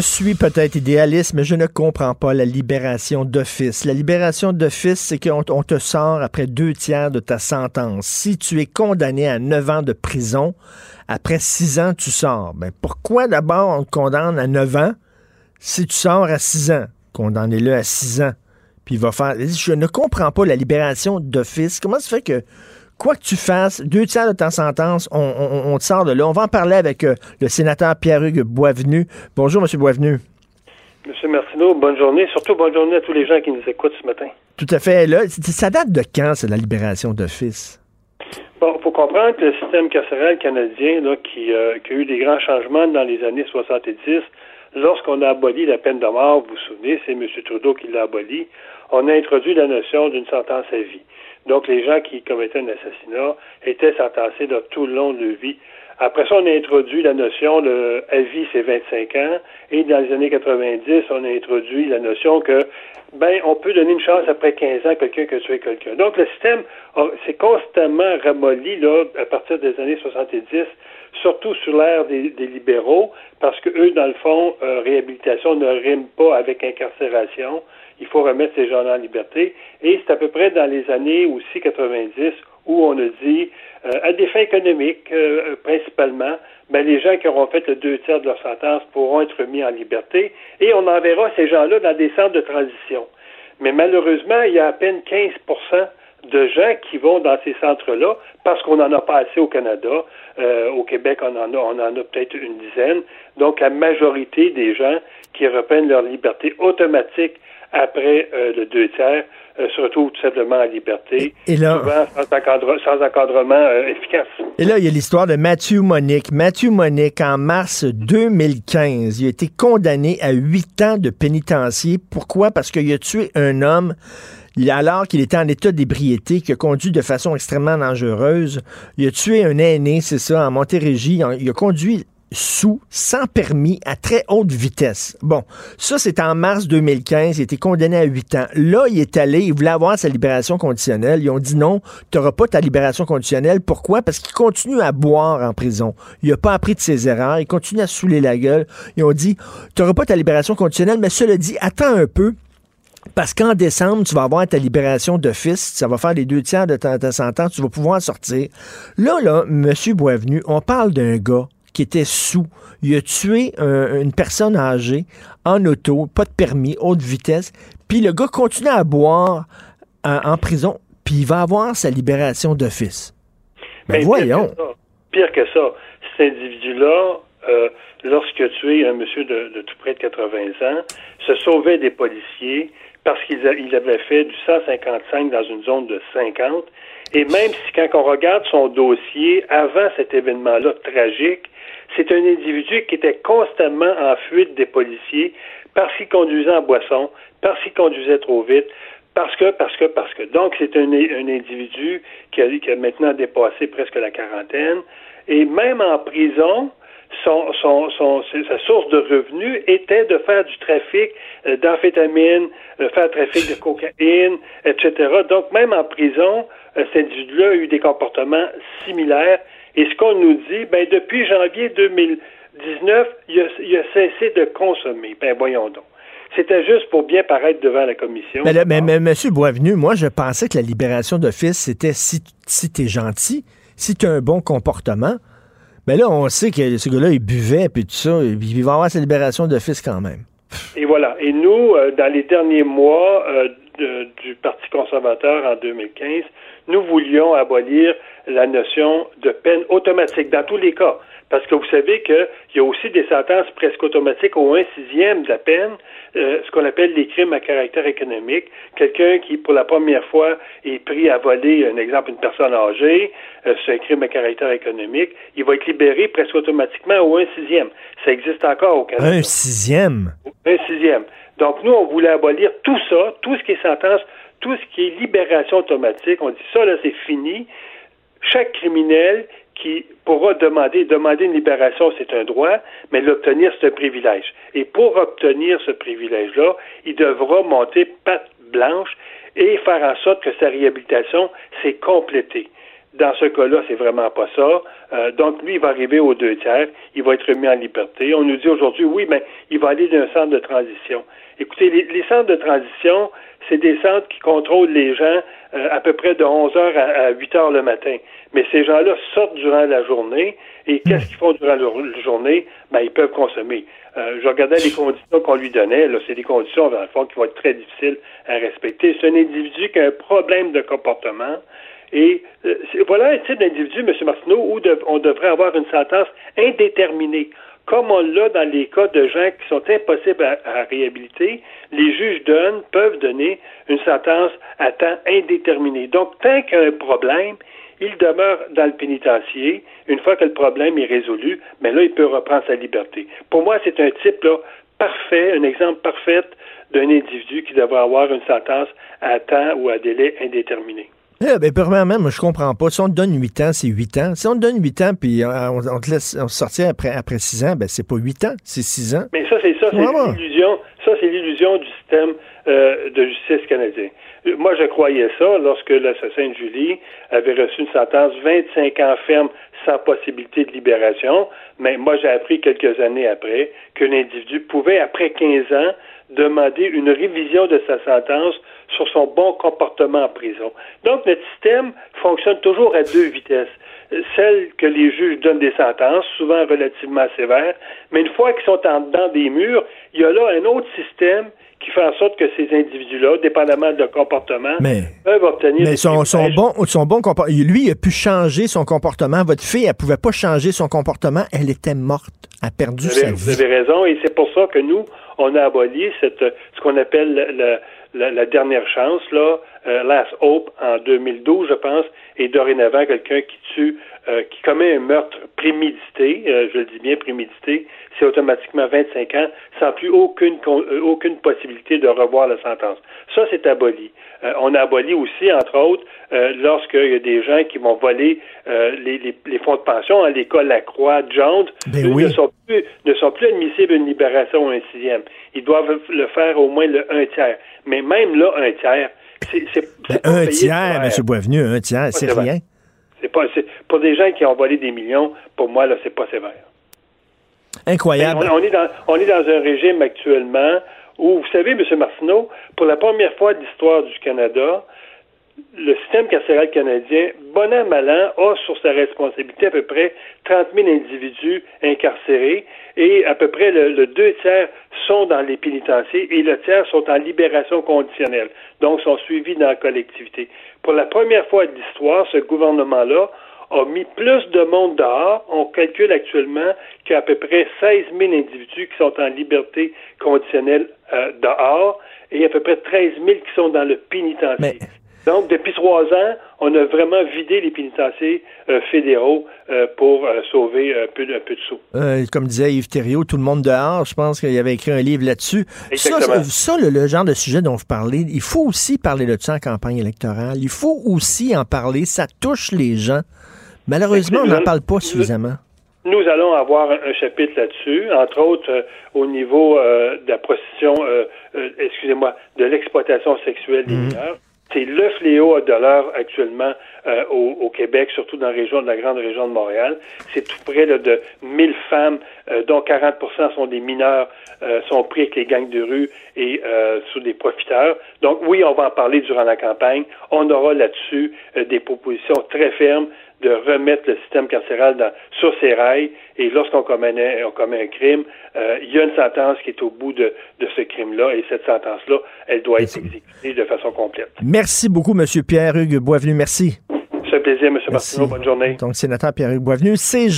Je suis peut-être idéaliste, mais je ne comprends pas la libération d'office. La libération d'office, c'est qu'on te sort après deux tiers de ta sentence. Si tu es condamné à neuf ans de prison, après six ans, tu sors. Ben, pourquoi d'abord on te condamne à neuf ans si tu sors à six ans? Condamnez-le à six ans. Puis il va faire. Je ne comprends pas la libération d'office. Comment ça fait que quoi que tu fasses, deux tiers de ta sentence, on, te sort de là. On va en parler avec euh, le sénateur Pierre-Hugues Boisvenu. Bonjour, M. Boisvenu. Monsieur Martineau, bonne journée. Surtout bonne journée à tous les gens qui nous écoutent ce matin. Tout à fait. Là, ça date de quand, c'est la libération d'office? Bon, il faut comprendre que le système carcéral canadien, là, qui, euh, qui, a eu des grands changements dans les années 70, lorsqu'on a aboli la peine de mort, vous vous souvenez, c'est M. Trudeau qui l'a aboli, on a introduit la notion d'une sentence à vie. Donc, les gens qui commettaient un assassinat étaient sentencés de tout le long de leur vie. Après ça, on a introduit la notion de à vie, c'est 25 ans. Et dans les années 90, on a introduit la notion que, ben, on peut donner une chance après 15 ans à quelqu'un a tué quelqu'un. Donc, le système s'est constamment ramolli, là, à partir des années 70, surtout sur l'ère des, libéraux, parce que eux, dans le fond, euh, réhabilitation ne rime pas avec incarcération il faut remettre ces gens-là en liberté. Et c'est à peu près dans les années aussi 90 où on a dit, euh, à des fins économiques euh, principalement, ben, les gens qui auront fait le deux tiers de leur sentence pourront être mis en liberté et on enverra ces gens-là dans des centres de transition. Mais malheureusement, il y a à peine 15 de gens qui vont dans ces centres-là parce qu'on n'en a pas assez au Canada. Euh, au Québec, on en a, on en a peut-être une dizaine. Donc, la majorité des gens qui reprennent leur liberté automatique après euh, le deux tiers euh, se retrouvent tout simplement en liberté, et là, souvent sans, encadrement euh, efficace. Et là, il y a l'histoire de Mathieu Monique. Mathieu Monique, en mars 2015, il a été condamné à huit ans de pénitencier. Pourquoi? Parce qu'il a tué un homme alors qu'il était en état d'ébriété, qui a conduit de façon extrêmement dangereuse. Il a tué un aîné, c'est ça, en Montérégie. Il a conduit sous, sans permis, à très haute vitesse. Bon, ça, c'est en mars 2015. Il a été condamné à 8 ans. Là, il est allé, il voulait avoir sa libération conditionnelle. Ils ont dit non, tu n'auras pas ta libération conditionnelle. Pourquoi? Parce qu'il continue à boire en prison. Il n'a pas appris de ses erreurs. Il continue à saouler la gueule. Ils ont dit, tu n'auras pas ta libération conditionnelle, mais cela dit, attends un peu. Parce qu'en décembre, tu vas avoir ta libération d'office, ça va faire les deux tiers de ta, ta sentence, tu vas pouvoir sortir. Là, là, M. Boisvenu, on parle d'un gars qui était sous. Il a tué une personne âgée en auto, pas de permis, haute vitesse. Puis le gars continue à boire en, prison, puis il va avoir sa libération d'office. Mais, voyons. Pire que ça, cet individu-là, euh, lorsque a tué un monsieur de, tout près de 80 ans, se sauvait des policiers parce qu'il avait fait du 155 dans une zone de 50. Et même si quand on regarde son dossier avant cet événement-là tragique, c'est un individu qui était constamment en fuite des policiers parce qu'il conduisait en boisson, parce qu'il conduisait trop vite, parce que, parce que, parce que. Donc, c'est un, individu qui a, maintenant dépassé presque la quarantaine. Et même en prison, son, son, son, sa source de revenus était de faire du trafic euh, d'amphétamine, de faire du trafic de cocaïne, etc. Donc, même en prison, euh, cet individu-là a eu des comportements similaires et ce qu'on nous dit, ben depuis janvier 2019, il a, il a cessé de consommer. Ben voyons donc. C'était juste pour bien paraître devant la commission. Mais, là, mais, M. Boisvenu, moi, je pensais que la libération d'office, c'était si, si tu es gentil, si tu as un bon comportement. Mais là, on sait que ce gars-là, il buvait, puis tout ça, il va avoir sa libération d'office quand même. Et voilà. Et nous, euh, dans les derniers mois euh, du Parti conservateur en 2015, nous voulions abolir la notion de peine automatique dans tous les cas. Parce que vous savez qu'il y a aussi des sentences presque automatiques au 1 sixième de la peine, euh, ce qu'on appelle les crimes à caractère économique. Quelqu'un qui, pour la première fois, est pris à voler, un exemple, une personne âgée, euh, c'est un crime à caractère économique, il va être libéré presque automatiquement au 1 sixième. Ça existe encore au Canada. Un sixième? Un sixième. Donc, nous, on voulait abolir tout ça, tout ce qui est sentence, tout ce qui est libération automatique. On dit ça, là, c'est fini chaque criminel qui pourra demander, demander une libération, c'est un droit, mais l'obtenir, c'est un privilège. Et pour obtenir ce privilège-là, il devra monter patte blanche et faire en sorte que sa réhabilitation s'est complétée. Dans ce cas-là, c'est vraiment pas ça. Euh, donc, lui, il va arriver aux deux tiers. Il va être remis en liberté. On nous dit aujourd'hui, oui, mais il va aller dans un centre de transition. Écoutez, les, centres de transition, c'est des centres qui contrôlent les gens euh, à peu près de 11 heures à, 8 heures le matin. Mais ces gens-là sortent durant la journée et qu'est-ce qu'ils font durant la journée? Ben, ils peuvent consommer. Euh, je regardais les conditions qu'on lui donnait. Là, c'est des conditions, dans le fond, qui vont être très difficiles à respecter. C'est un individu qui a un problème de comportement. Et euh, voilà un type d'individu, M. Martineau, où on devrait avoir une sentence indéterminée. Comme on l'a dans les cas de gens qui sont impossibles à, réhabiliter, les juges donnent, peuvent donner une sentence à temps indéterminé. Donc, tant qu'il y a un problème, il demeure dans le pénitencier. Une fois que le problème est résolu, mais là, il peut reprendre sa liberté. Pour moi, c'est un type là, parfait, un exemple parfait d'un individu qui devrait avoir une sentence à temps ou à délai indéterminé. Eh ben, premièrement, moi, je comprends pas. Si on te donne 8 ans, c'est 8 ans. Si on te donne 8 ans, puis on, te laisse sortir après, après 6 ans, ben, c'est pas 8 ans, c'est 6 ans. Mais ça, c'est ça, c'est l'illusion. Ça, c'est l'illusion du système euh, de justice canadien. Moi, je croyais ça lorsque l'assassin de Julie avait reçu une sentence 25 ans ferme sans possibilité de libération. Mais moi, j'ai appris quelques années après qu'un individu pouvait, après 15 ans, demander une révision de sa sentence sur son bon comportement en prison. Donc, notre système fonctionne toujours à deux vitesses. Celle que les juges donnent des sentences, souvent relativement sévères, mais une fois qu'ils sont en des murs, il y a là un autre système qui fait en sorte que ces individus-là, dépendamment de leur comportement, peuvent obtenir mais son, son, bon, son bon comportement. Lui, il a pu changer son comportement. Votre fille, elle pouvait pas changer son comportement. Elle était morte. Elle a perdu sa vie. Vous avez raison. Et c'est pour ça que nous, on a aboli cette, ce qu'on appelle le, la, dernière chance, là, euh, Last Hope, en 2012, je pense, et dorénavant, quelqu'un qui tue, euh, qui commet un meurtre prémédité, euh, je le dis bien prémédité, c'est automatiquement 25 ans, sans plus aucune, aucune possibilité de revoir la sentence. Ça, c'est aboli. on a aboli aussi, entre autres, lorsqu'il y a des gens qui vont voler les, les, fonds de pension, à l'école Lacroix, Jones, ben oui. ne, sont plus, ne sont plus admissibles à une libération ou un sixième. Ils doivent le faire au moins le un tiers. Mais même là, un tiers, c'est ben, un tiers, M. Boisvenu, un tiers, c'est rien. C'est pas pour des gens qui ont volé des millions, pour moi là, c'est pas sévère. Incroyable. On, est dans, on est dans un régime actuellement où, vous savez, M. Martineau, pour la première fois de l'histoire du Canada, le système carcéral canadien, bon an, mal an, a sur sa responsabilité à peu près 30 000 individus incarcérés et à peu près le, deux tiers sont dans les pénitenciers et le tiers sont en libération conditionnelle, donc sont suivis dans la collectivité. Pour la première fois de l'histoire, ce gouvernement-là a mis plus de monde dehors. On calcule actuellement qu'il y a à peu près 16 000 individus qui sont en liberté conditionnelle euh, dehors et à peu près 13 000 qui sont dans le pénitencier. Donc, depuis trois ans, on a vraiment vidé les pénitenciers euh, fédéraux euh, pour euh, sauver un peu, de sous. comme disait Yves Thériault, tout le monde dehors, je pense qu'il avait écrit un livre là-dessus. Ça, ça le, genre de sujet dont vous parlez, il faut aussi parler de ça en campagne électorale. Il faut aussi en parler. Ça touche les gens. Malheureusement, on n'en parle pas suffisamment. Nous allons avoir un, chapitre là-dessus, entre autres au niveau de la prostitution, excusez-moi, de l'exploitation sexuelle des mhm. mineurs c'est le fléau de l'heure actuellement euh, au, Québec, surtout dans la région de la grande région de Montréal. C'est tout près de 1000 femmes, euh, dont 40% sont des mineurs, euh, sont pris avec les gangs de rue et sous des profiteurs. Donc oui, on va en parler durant la campagne. On aura là-dessus des propositions très fermes de remettre le système carcéral dans, sur ses rails. Et lorsqu'on commet, on commet un crime, euh, il y a une sentence qui est au bout de, de ce crime-là. Et cette sentence-là, elle doit être exécutée de façon complète. Merci beaucoup, M. Pierre-Hugues Boisvenu. Merci. C'est un plaisir, M. Martineau. Bonne journée. Donc, sénateur Pierre-Hugues Boisvenu, c'est